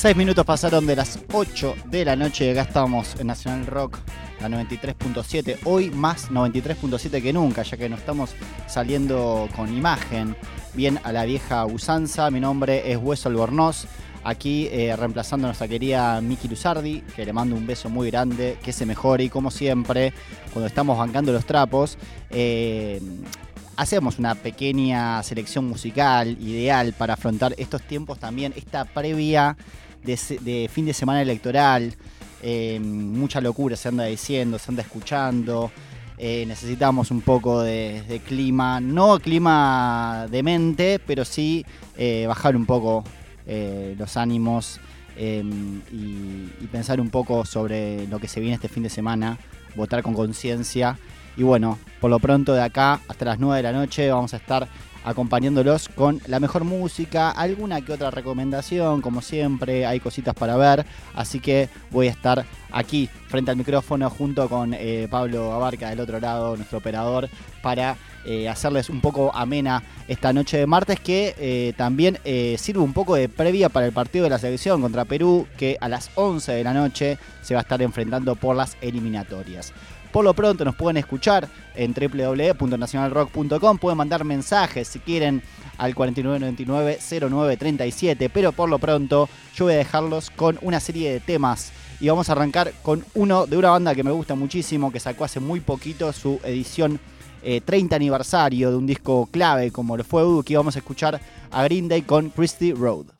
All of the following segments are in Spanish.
Seis minutos pasaron de las 8 de la noche y acá estamos en Nacional Rock, la 93.7. Hoy más 93.7 que nunca, ya que nos estamos saliendo con imagen, bien a la vieja usanza. Mi nombre es Hueso Albornoz, aquí eh, reemplazando a nuestra querida Miki Luzardi, que le mando un beso muy grande, que se mejore y como siempre, cuando estamos bancando los trapos, eh, hacemos una pequeña selección musical ideal para afrontar estos tiempos también, esta previa de, fin de semana electoral. eh, mucha locura se anda diciendo, se anda escuchando. eh, necesitamos un poco de, clima, no clima demente, pero sí eh, bajar un poco los ánimos y, y pensar un poco sobre lo que se viene este fin de semana, votar con conciencia. Y bueno, por lo pronto de acá hasta las 9 de la noche vamos a estar acompañándolos con la mejor música, alguna que otra recomendación, como siempre, hay cositas para ver, así que voy a estar aquí frente al micrófono junto con eh, Pablo Abarca del otro lado, nuestro operador, para eh, hacerles un poco amena esta noche de martes que eh, también sirve un poco de previa para el partido de la selección contra Perú que a las 11 de la noche se va a estar enfrentando por las eliminatorias. Por lo pronto nos pueden escuchar en www.nacionalrock.com, pueden mandar mensajes si quieren al 4999-0937, pero por lo pronto yo voy a dejarlos con una serie de temas y vamos a arrancar con uno de una banda que me gusta muchísimo, que sacó hace muy poquito su edición eh, 30 aniversario de un disco clave como lo fue que vamos a escuchar a Green Day con Christy Road.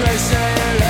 trace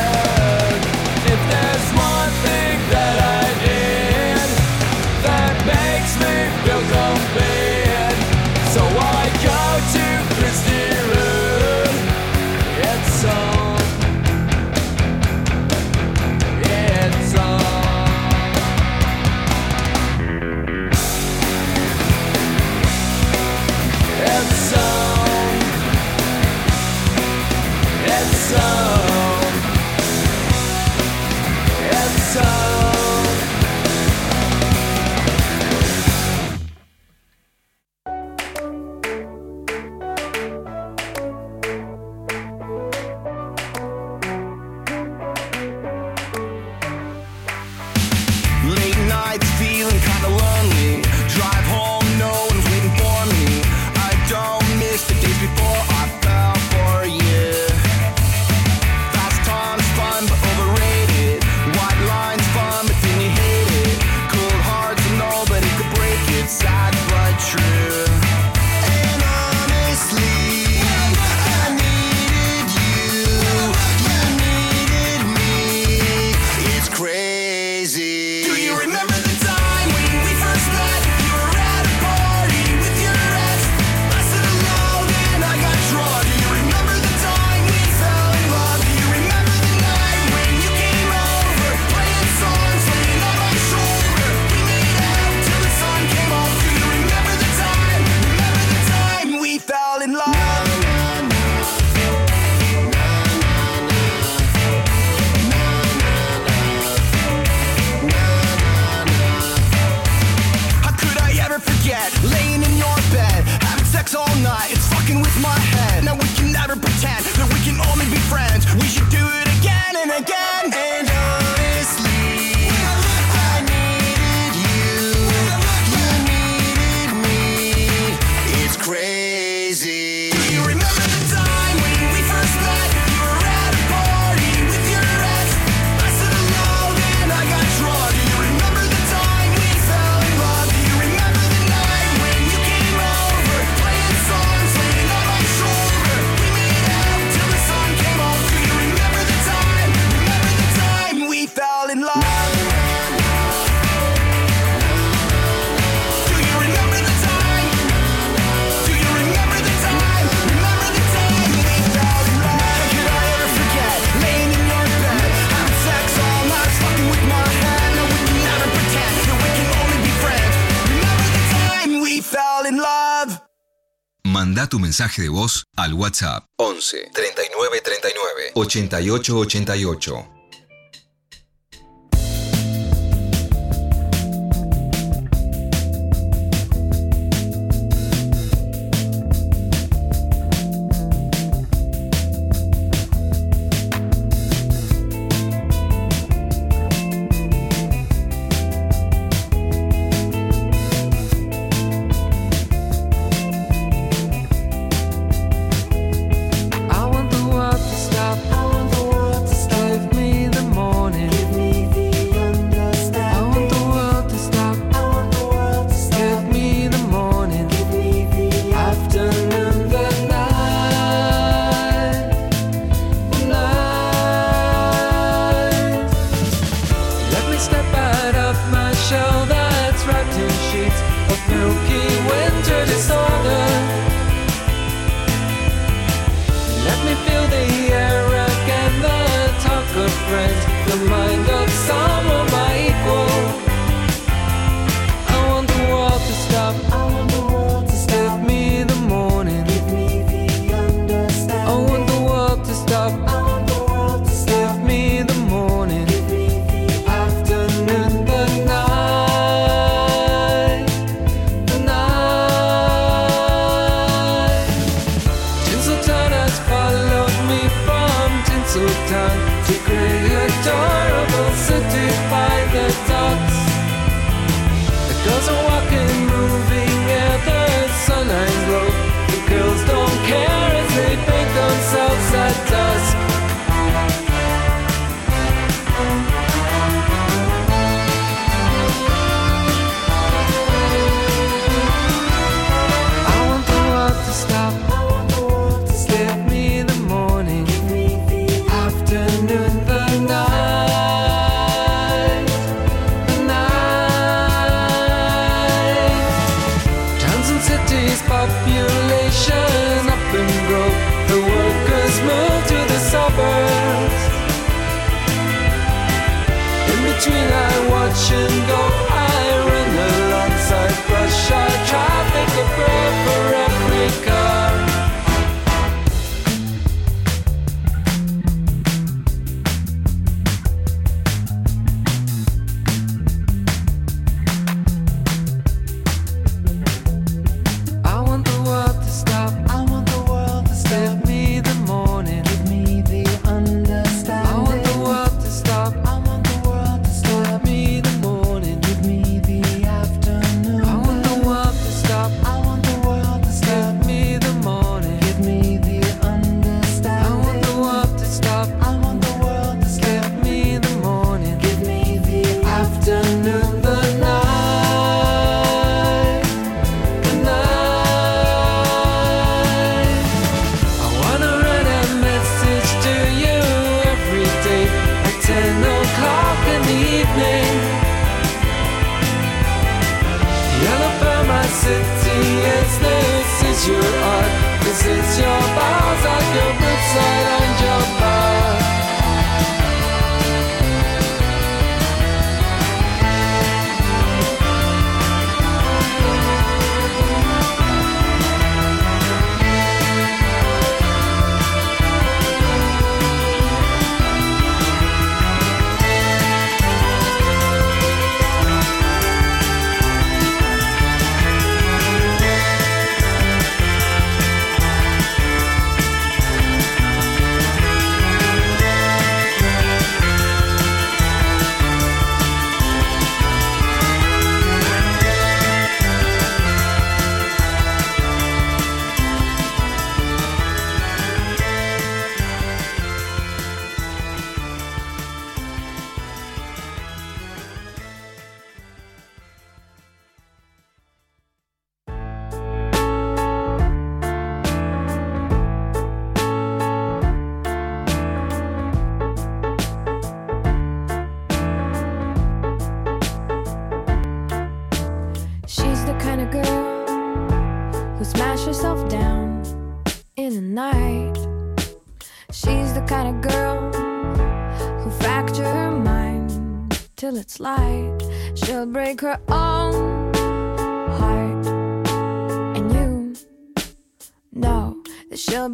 mensaje de voz al WhatsApp 11 39 39 88 88.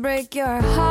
Break your heart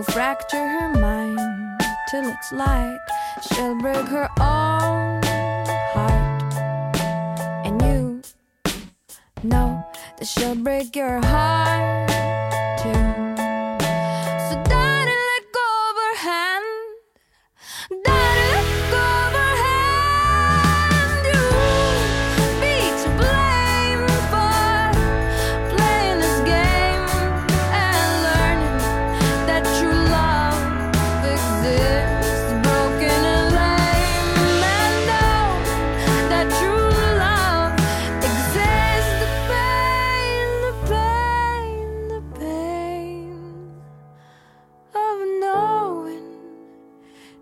who fracture her mind till it's light. She'll break her own heart, and you know that she'll break your heart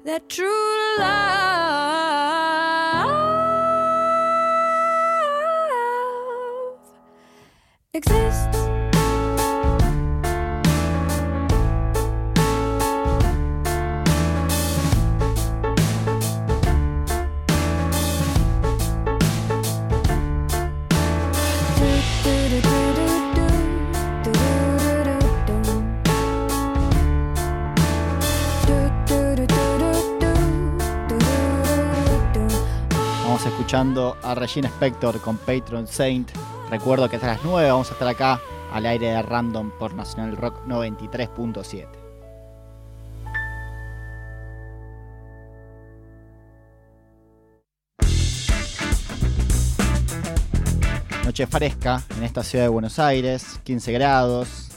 that true love exists. A Regina Spector con Patron Saint. Recuerdo que hasta las 9 vamos a estar acá al aire de Random por Nacional Rock 93.7. Noche fresca en esta ciudad de Buenos Aires, 15 grados.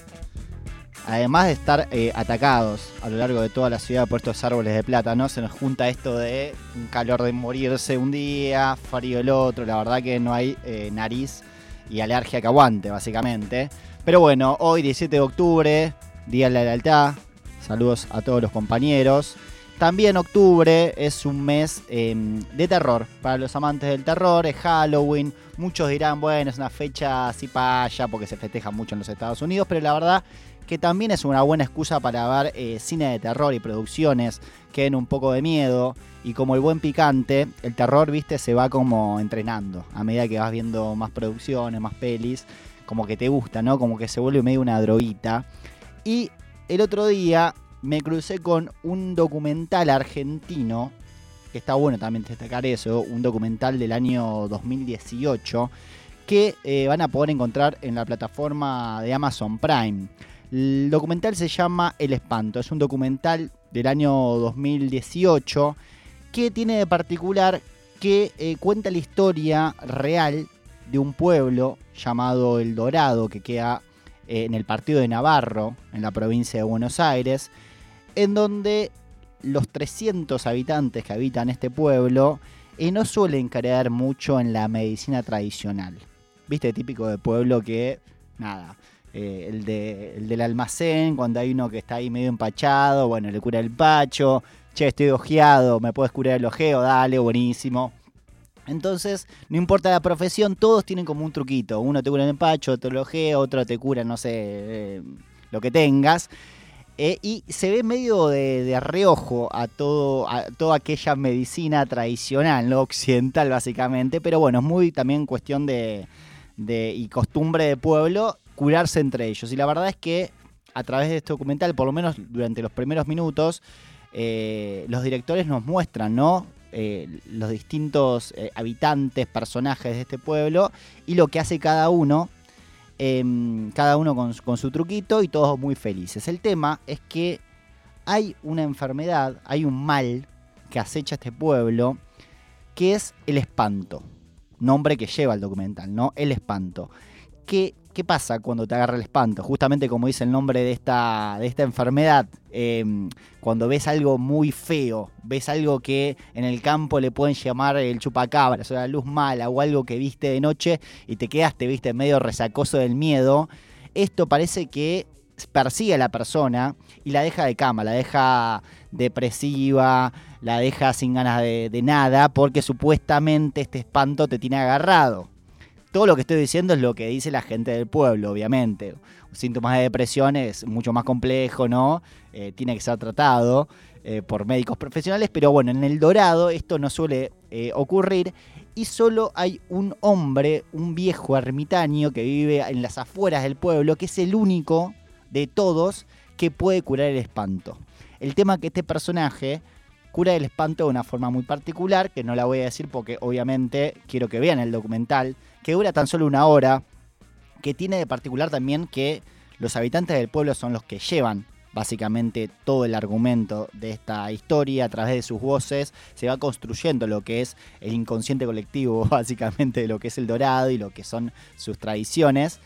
Además de estar eh, atacados a lo largo de toda la ciudad por estos árboles de plátano, se nos junta esto de un calor de morirse un día, frío el otro. La verdad que no hay eh, nariz y alergia que aguante, básicamente. Pero bueno, hoy 17 de octubre, Día de la Lealtad, Saludos a todos los compañeros. También octubre es un mes eh, de terror. Para los amantes del terror, es Halloween. Muchos dirán, bueno, es una fecha así para allá porque se festeja mucho en los Estados Unidos, pero la verdad que también es una buena excusa para ver eh, cine de terror y producciones que den un poco de miedo. Y como el buen picante, el terror, viste, se va como entrenando. A medida que vas viendo más producciones, más pelis, como que te gusta, ¿no? Como que se vuelve medio una droguita. Y el otro día me crucé con un documental argentino, que está bueno también destacar eso, un documental del año 2018, que eh, van a poder encontrar en la plataforma de Amazon Prime. El documental se llama El Espanto, es un documental del año 2018 que tiene de particular que eh, cuenta la historia real de un pueblo llamado El Dorado, que queda eh, en el partido de Navarro, en la provincia de Buenos Aires, en donde los 300 habitantes que habitan este pueblo eh, no suelen creer mucho en la medicina tradicional. Viste, típico de pueblo que, nada, eh, el, de- el del almacén, cuando hay uno que está ahí medio empachado, bueno, le cura el pacho, che, estoy ojeado, me puedes curar el ojeo, dale, buenísimo. Entonces, no importa la profesión, todos tienen como un truquito. Uno te cura el empacho, otro el ojeo, otro te cura, no sé, eh, lo que tengas. Eh, y se ve medio de, de reojo a, todo, a toda aquella medicina tradicional, ¿no? occidental básicamente, pero bueno, es muy también cuestión de, de- y costumbre de pueblo curarse entre ellos. Y la verdad es que a través de este documental, por lo menos durante los primeros minutos, eh, los directores nos muestran, ¿no? Eh, los distintos eh, habitantes, personajes de este pueblo y lo que hace cada uno em, cada uno con, su- truquito y todos muy felices. El tema es que hay una enfermedad, hay un mal que acecha este pueblo, que es el espanto. Nombre que lleva el documental, ¿no? El espanto. ¿Qué, qué pasa cuando te agarra el espanto? Justamente como dice el nombre de esta, de esta enfermedad, em, cuando ves algo muy feo, ves algo que en el campo le pueden llamar el chupacabras o la luz mala o algo que viste de noche y te quedaste, viste, medio resacoso del miedo, esto parece que persigue a la persona y la deja de cama, la deja depresiva, la deja sin ganas de, de nada, porque supuestamente este espanto te tiene agarrado. Todo lo que estoy diciendo es lo que dice la gente del pueblo, obviamente. Síntomas de depresión es mucho más complejo, ¿no? Eh, tiene que ser tratado eh, por médicos profesionales, pero bueno, en el Dorado esto no suele eh, ocurrir y solo hay un hombre, un viejo ermitaño que vive en las afueras del pueblo, que es el único de todos que puede curar el espanto. El tema que este personaje cura el espanto de una forma muy particular, que no la voy a decir porque obviamente quiero que vean el documental, que dura tan solo una hora, que tiene de particular también que los habitantes del pueblo son los que llevan básicamente todo el argumento de esta historia a través de sus voces. Se va construyendo lo que es el inconsciente colectivo básicamente de lo que es el dorado y lo que son sus tradiciones.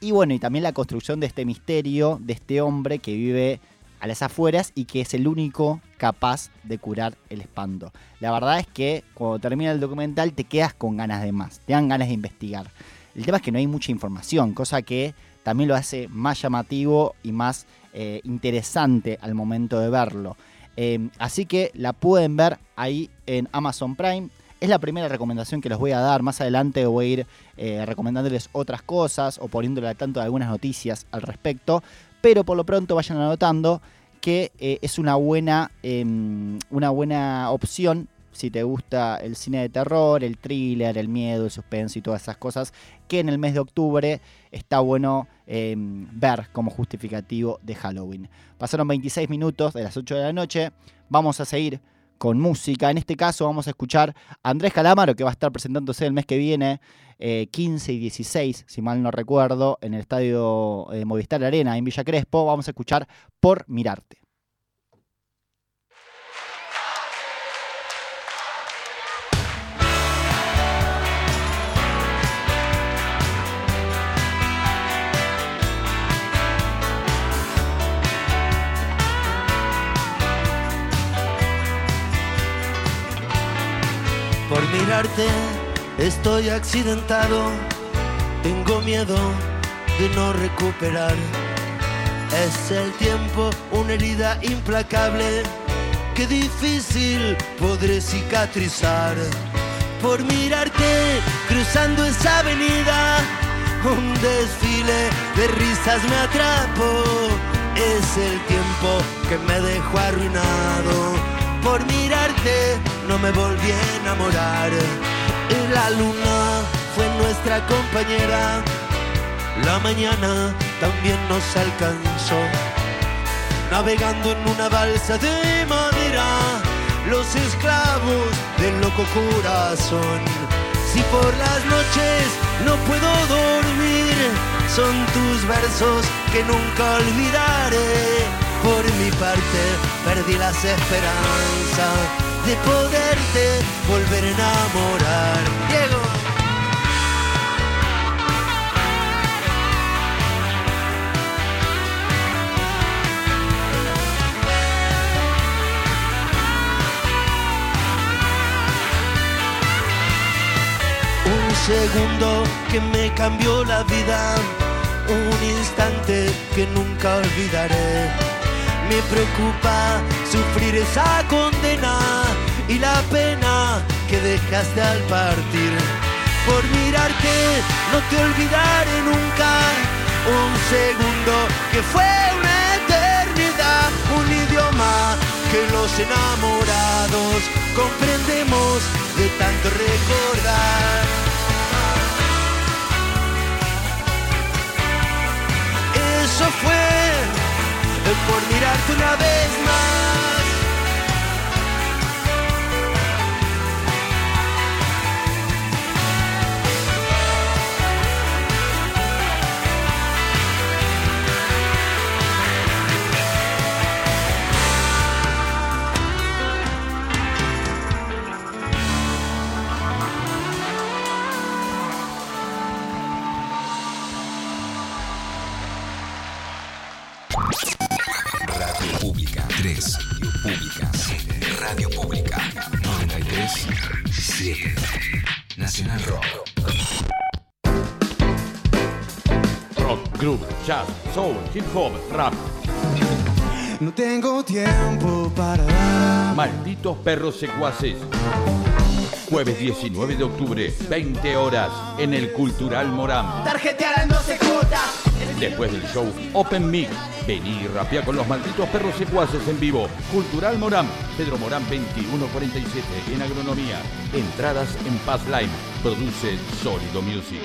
Y bueno y también la construcción de este misterio de este hombre que vive a las afueras y que es el único capaz de curar el espanto. La verdad es que cuando termina el documental te quedas con ganas de más, te dan ganas de investigar. El tema es que no hay mucha información, cosa que también lo hace más llamativo y más eh, interesante al momento de verlo. Eh, así que la pueden ver ahí en Amazon Prime. Es la primera recomendación que les voy a dar. Más adelante voy a ir eh, recomendándoles otras cosas o poniéndole al tanto de algunas noticias al respecto. Pero por lo pronto vayan anotando que eh, es una buena, em, una buena opción si te gusta el cine de terror, el thriller, el miedo, el suspenso y todas esas cosas, que en el mes de octubre está bueno eh, ver como justificativo de Halloween. Pasaron 26 minutos de las 8 de la noche, vamos a seguir con música. En este caso vamos a escuchar a Andrés Calamaro, que va a estar presentándose el mes que viene, eh, 15 y 16, si mal no recuerdo, en el estadio eh, Movistar Arena en Villa Crespo. Vamos a escuchar Por Mirarte. Por mirarte estoy accidentado, tengo miedo de no recuperar Es el tiempo una herida implacable que difícil podré cicatrizar. Por mirarte cruzando esa avenida, un desfile de risas me atrapó. Es el tiempo que me dejó arruinado. Por mirarte no me volví a enamorar. La luna fue nuestra compañera. La mañana también nos alcanzó. Navegando en una balsa de madera, los esclavos del loco corazón. Si por las noches no puedo dormir, son tus versos que nunca olvidaré. Por mi parte, perdí las esperanzas de poderte volver a enamorar. Diego. Un segundo que me cambió la vida, un instante que nunca olvidaré. Me preocupa sufrir esa condena y la pena que dejaste al partir. Por mirarte no te olvidaré nunca. Un segundo que fue una eternidad, un idioma que los enamorados comprendemos de tanto recordar. Eso fue por mirarte una vez más. Radio Pública 3. Públicas. Radio Pública 93 7. Nacional Rock. Rock, groove, jazz, soul, hip hop, rap. No tengo tiempo para dar. Malditos perros secuaces. Jueves 19 de octubre, 20 horas, en el Cultural Morán. Tarjetear en 12 cuotas. Después del show Open Mix, vení y rapea con los malditos perros secuaces en vivo. Cultural Morán, Pedro Morán 2147, en agronomía. Entradas en Paz Line. Produce Sólido Music.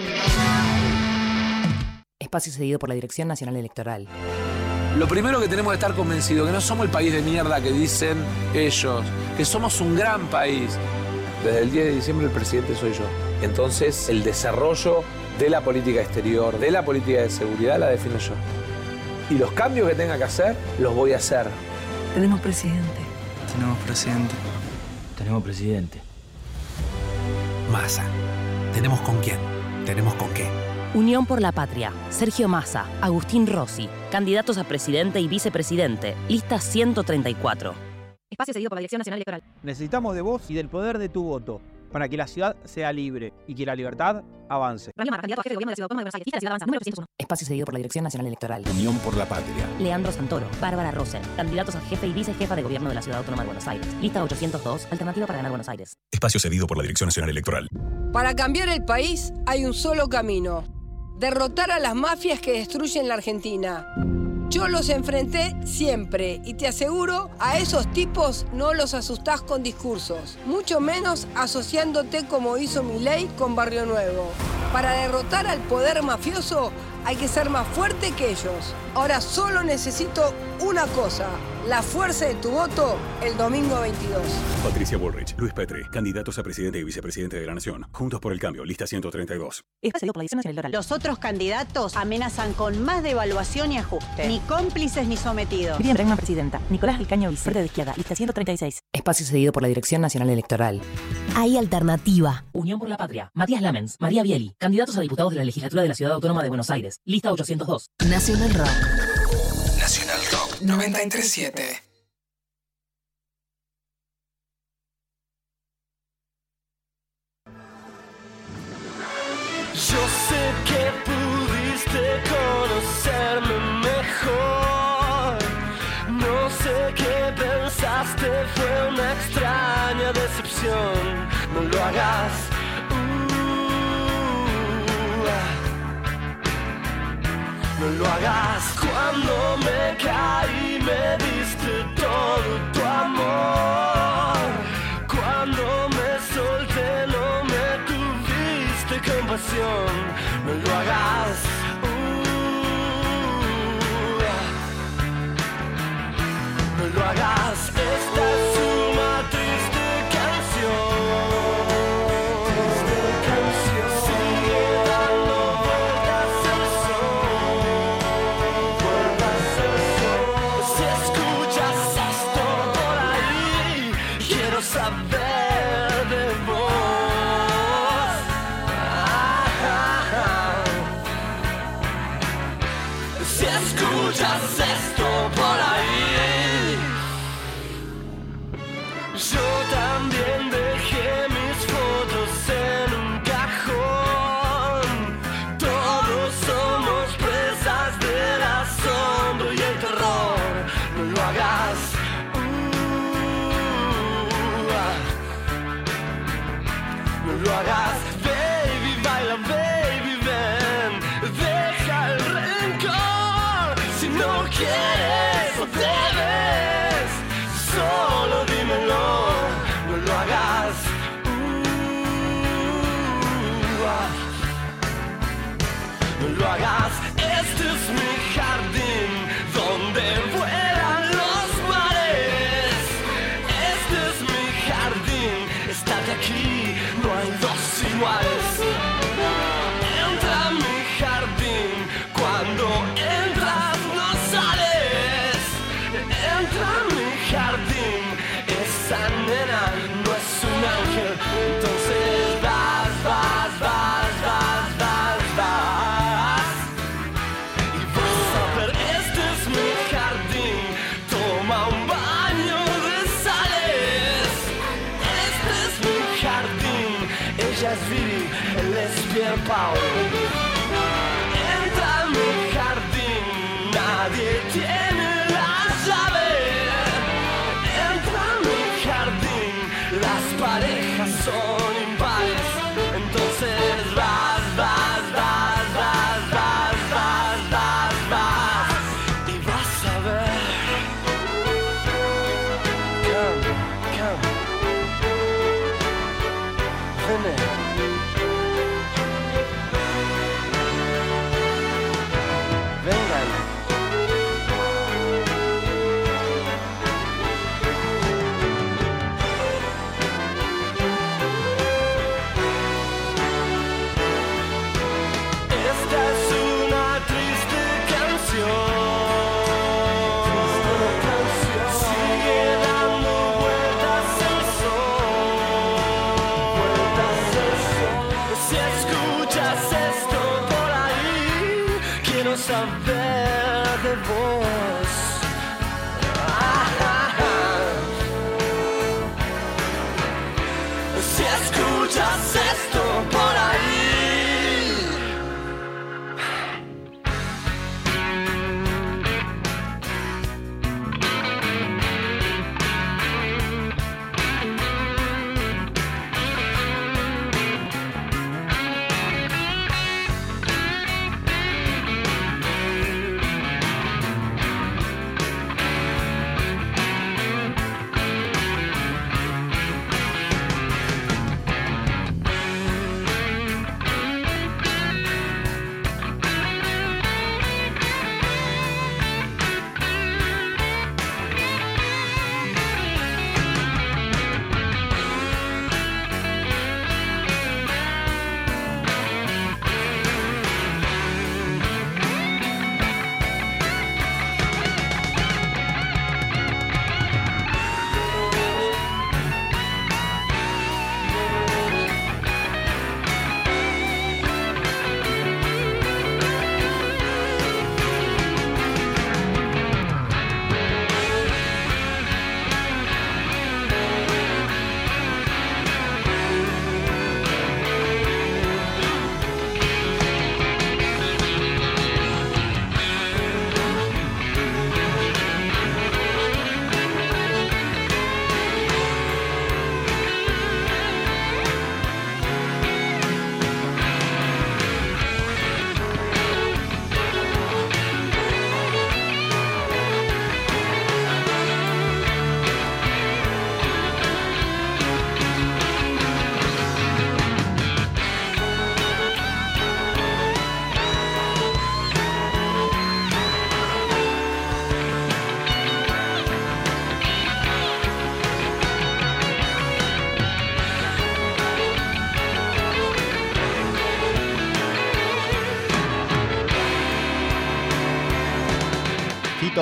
Espacio cedido por la Dirección Nacional Electoral. Lo primero que tenemos que estar convencidos que no somos el país de mierda que dicen ellos, que somos un gran país. Desde el 10 de diciembre el presidente soy yo. Entonces el desarrollo de la política exterior, de la política de seguridad la defino yo. Y los cambios que tenga que hacer, los voy a hacer. Tenemos presidente. Tenemos presidente. Tenemos presidente. Massa. ¿Tenemos con quién? ¿Tenemos con qué? Unión por la Patria. Sergio Massa, Agustín Rossi. Candidatos a presidente y vicepresidente. Lista 134. Espacio cedido por la Dirección Nacional Electoral. Necesitamos de vos y del poder de tu voto para que la ciudad sea libre y que la libertad avance. Ramiro Mar, candidato a jefe de gobierno de la Ciudad Autónoma de Buenos Aires. Lista de Ciudad Avanza, número 301. Espacio cedido por la Dirección Nacional Electoral. Unión por la Patria. Leandro Santoro, Bárbara Rosen. Candidatos a jefe y vicejefa de gobierno de la Ciudad Autónoma de Buenos Aires. Lista 802. Alternativa para ganar Buenos Aires. Espacio cedido por la Dirección Nacional Electoral. Para cambiar el país hay un solo camino. Derrotar a las mafias que destruyen la Argentina. Yo los enfrenté siempre y te aseguro, a esos tipos no los asustás con discursos, mucho menos asociándote como hizo Milei con Barrio Nuevo. Para derrotar al poder mafioso hay que ser más fuerte que ellos. Ahora solo necesito una cosa, la fuerza de tu voto el domingo 22. Patricia Bullrich, Luis Petri, candidatos a presidente y vicepresidente de la Nación. Juntos por el cambio, lista 132. Espacio cedido por la Dirección Nacional Electoral. Los otros candidatos amenazan con más devaluación y ajuste. Ni cómplices ni sometidos. Miriam Bregman, presidenta. Nicolás Alcaño, vice de izquierda. Lista 136. Espacio cedido por la Dirección Nacional Electoral. Hay alternativa. Unión por la Patria. Matías Lamens, María Bieli. Candidatos a diputados de la legislatura de la Ciudad Autónoma de Buenos Aires. Lista 802. Nacional Rock. 937. Yo sé que pudiste conocerme mejor. No sé qué pensaste, fue una extraña decepción. No lo hagas no lo hagas. Cuando me caí me diste todo tu amor. Cuando me solté no me tuviste compasión. No lo hagas.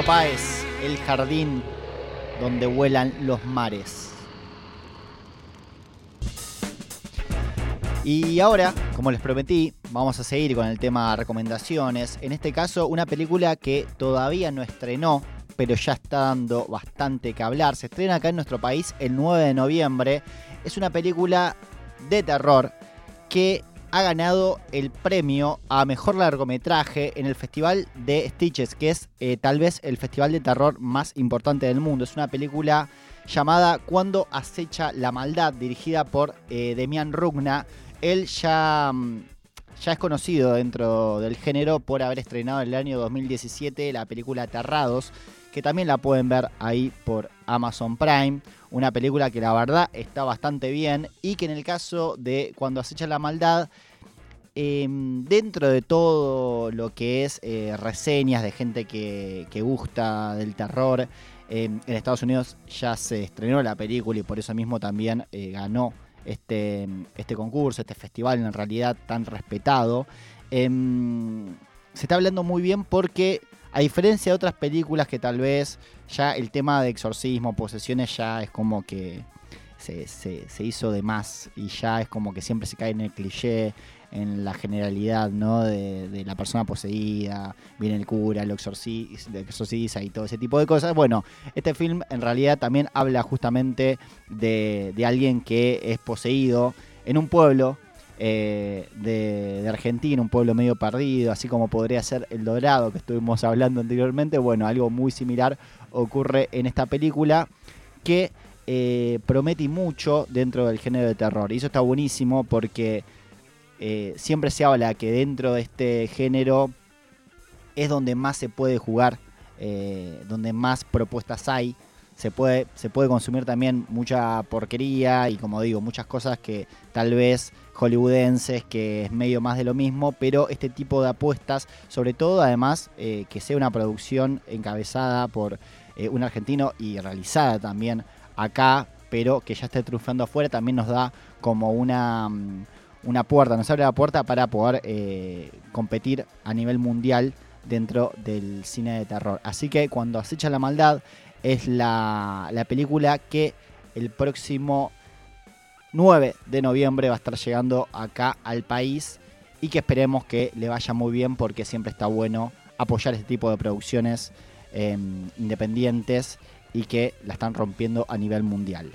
Páez, El jardín donde vuelan los mares. Y ahora, como les prometí, vamos a seguir con el tema recomendaciones. En este caso, una película que todavía no estrenó, pero ya está dando bastante que hablar. Se estrena acá en nuestro país el 9 de noviembre. Es una película de terror que ha ganado el premio a mejor largometraje en el Festival de Stitches, que es eh, tal vez el festival de terror más importante del mundo. Es una película llamada Cuando acecha la maldad, dirigida por eh, Demian Rugna. Él ya, mm, ya es conocido dentro del género por haber estrenado en el año 2017 la película Aterrados, que también la pueden ver ahí por Amazon Prime. Una película que la verdad está bastante bien y que en el caso de Cuando acecha la maldad, eh, dentro de todo lo que es eh, reseñas de gente que, que gusta del terror, eh, en Estados Unidos ya se estrenó la película y por eso mismo también eh, ganó este, este concurso, este festival en realidad tan respetado. Em, se está hablando muy bien porque a diferencia de otras películas que tal vez ya el tema de exorcismo, posesiones ya es como que se, hizo de más y ya es como que siempre se cae en el cliché, en la generalidad, ¿no? De, la persona poseída, viene el cura, lo exorciza y todo ese tipo de cosas. Bueno, este film en realidad también habla justamente de, de alguien que es poseído en un pueblo eh, de, de Argentina, un pueblo medio perdido, así como podría ser El Dorado, que estuvimos hablando anteriormente. Bueno, algo muy similar ocurre en esta película que eh, promete mucho dentro del género de terror. Y eso está buenísimo porque eh, siempre se habla que dentro de este género es donde más se puede jugar, eh, donde más propuestas hay. Se puede, se puede consumir también mucha porquería y como digo, muchas cosas que tal vez hollywoodenses, que es medio más de lo mismo, pero este tipo de apuestas, sobre todo además que sea una producción encabezada por un argentino y realizada también acá, pero que ya esté triunfando afuera, también nos da como una, mm, una puerta, nos abre la puerta para poder eh, competir a nivel mundial dentro del cine de terror. Así que cuando acecha la maldad es la, la película que el próximo 9 de noviembre va a estar llegando acá al país y que esperemos que le vaya muy bien porque siempre está bueno apoyar este tipo de producciones eh, independientes y que la están rompiendo a nivel mundial.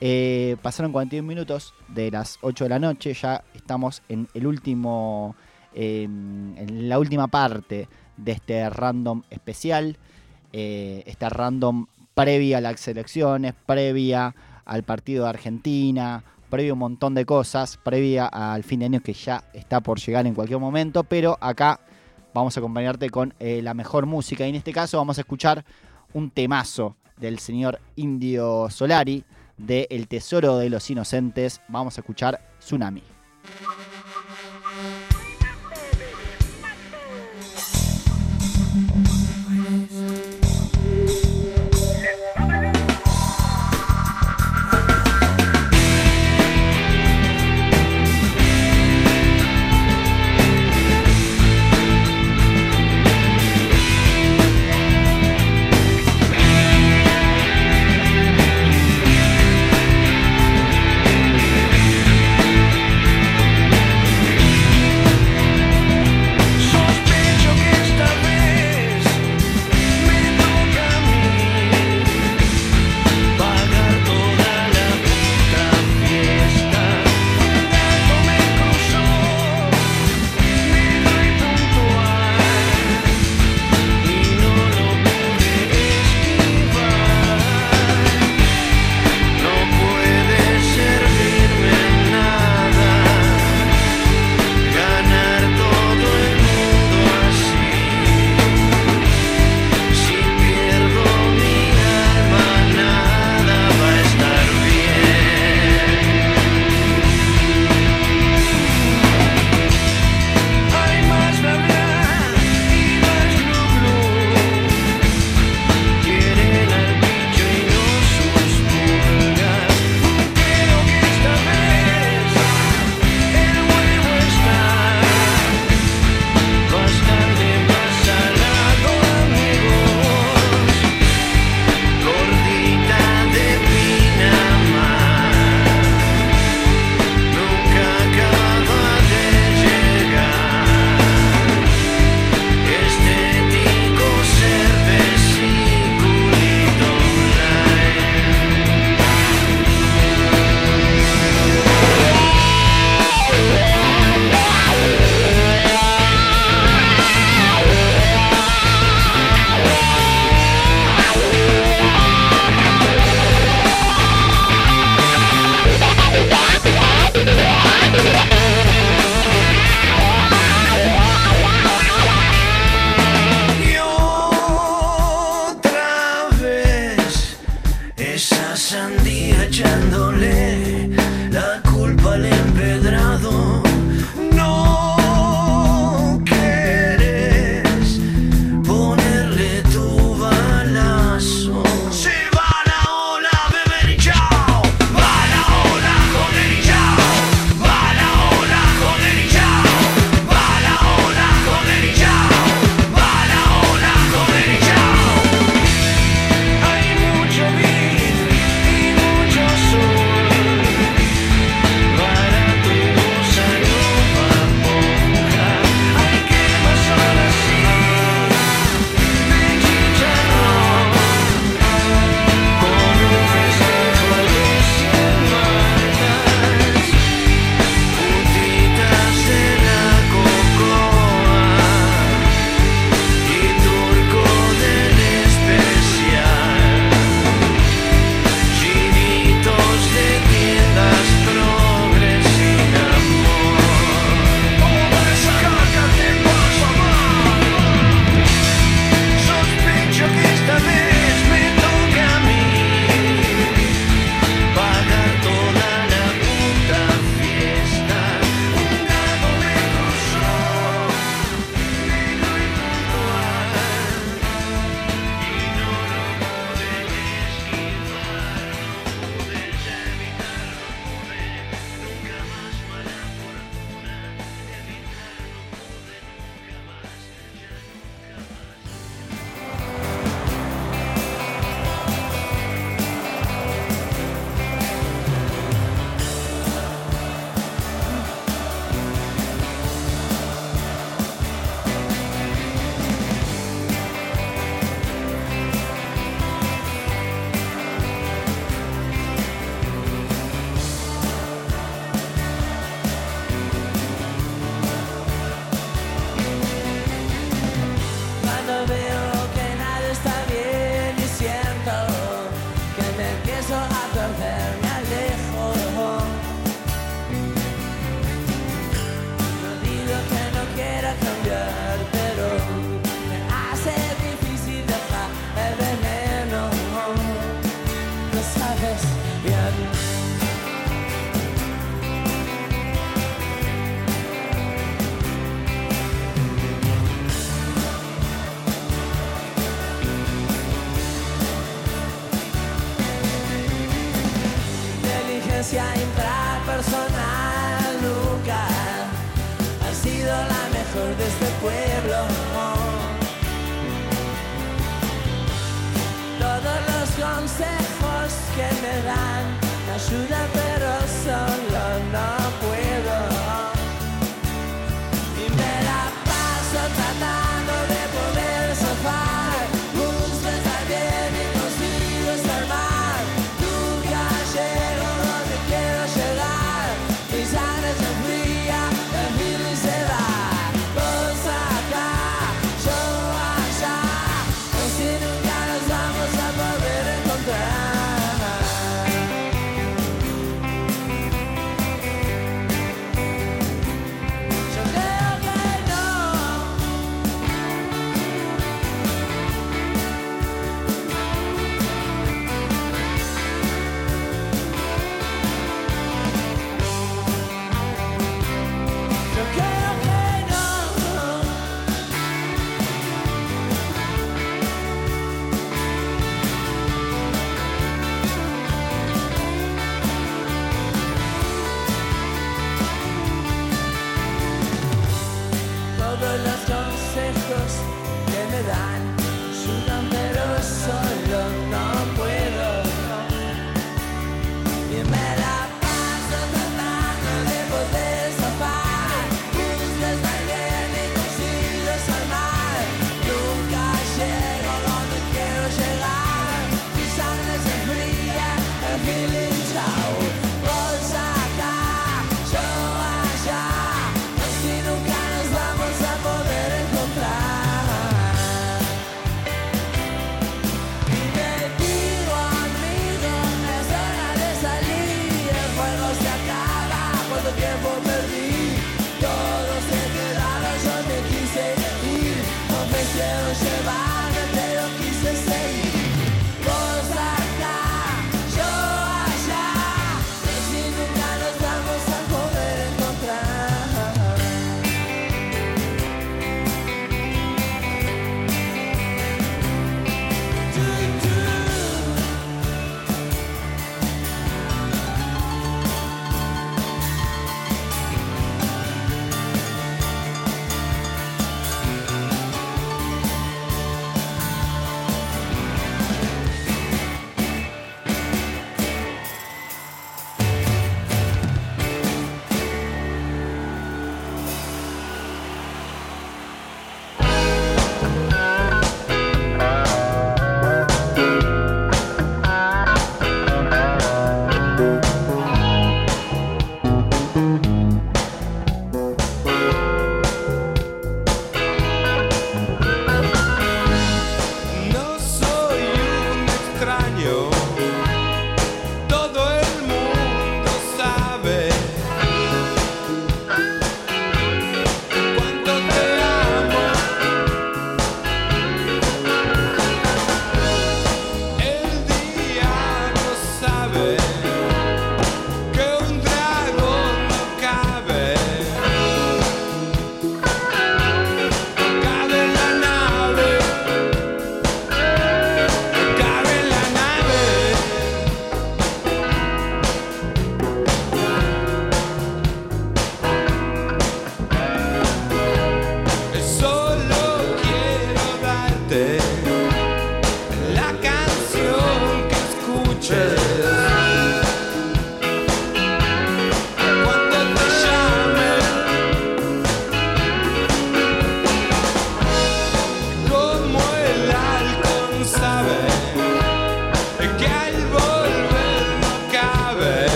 Eh, pasaron 41 minutos de las 8 de la noche, ya estamos en el último, en la última parte de este random especial. Eh, esta random previa a las elecciones, previa al partido de Argentina, previa a un montón de cosas, previa al fin de año que ya está por llegar en cualquier momento, pero acá vamos a acompañarte con eh, la mejor música y en este caso vamos a escuchar un temazo del señor Indio Solari de El Tesoro de los Inocentes. Vamos a escuchar Tsunami.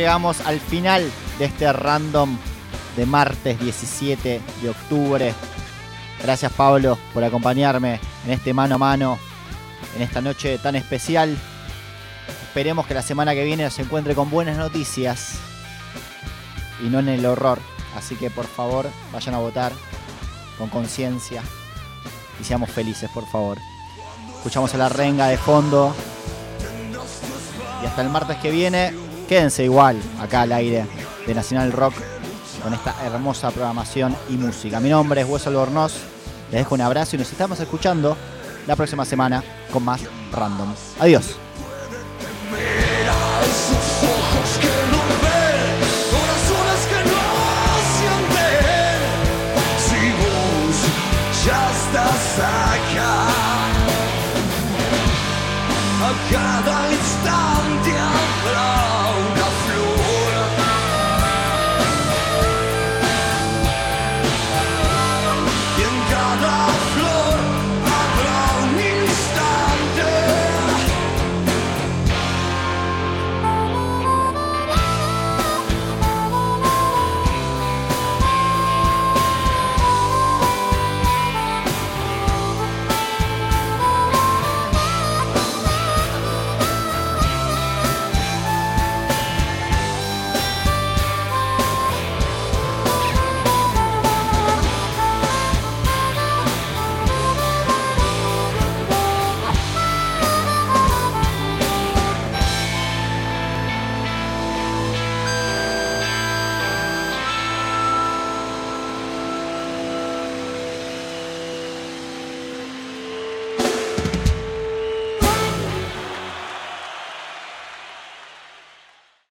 Llegamos al final de este random de martes 17 de octubre. Gracias Pablo por acompañarme en este mano a mano, en esta noche tan especial. Esperemos que la semana que viene se encuentre con buenas noticias y no en el horror. Así que por favor vayan a votar con conciencia y seamos felices, por favor. Escuchamos a la renga de fondo. Y hasta el martes que viene, quédense igual acá al aire de Nacional Rock con esta hermosa programación y música. Mi nombre es Hueso Albornoz. Les dejo un abrazo y nos estamos escuchando la próxima semana con más Random. Adiós.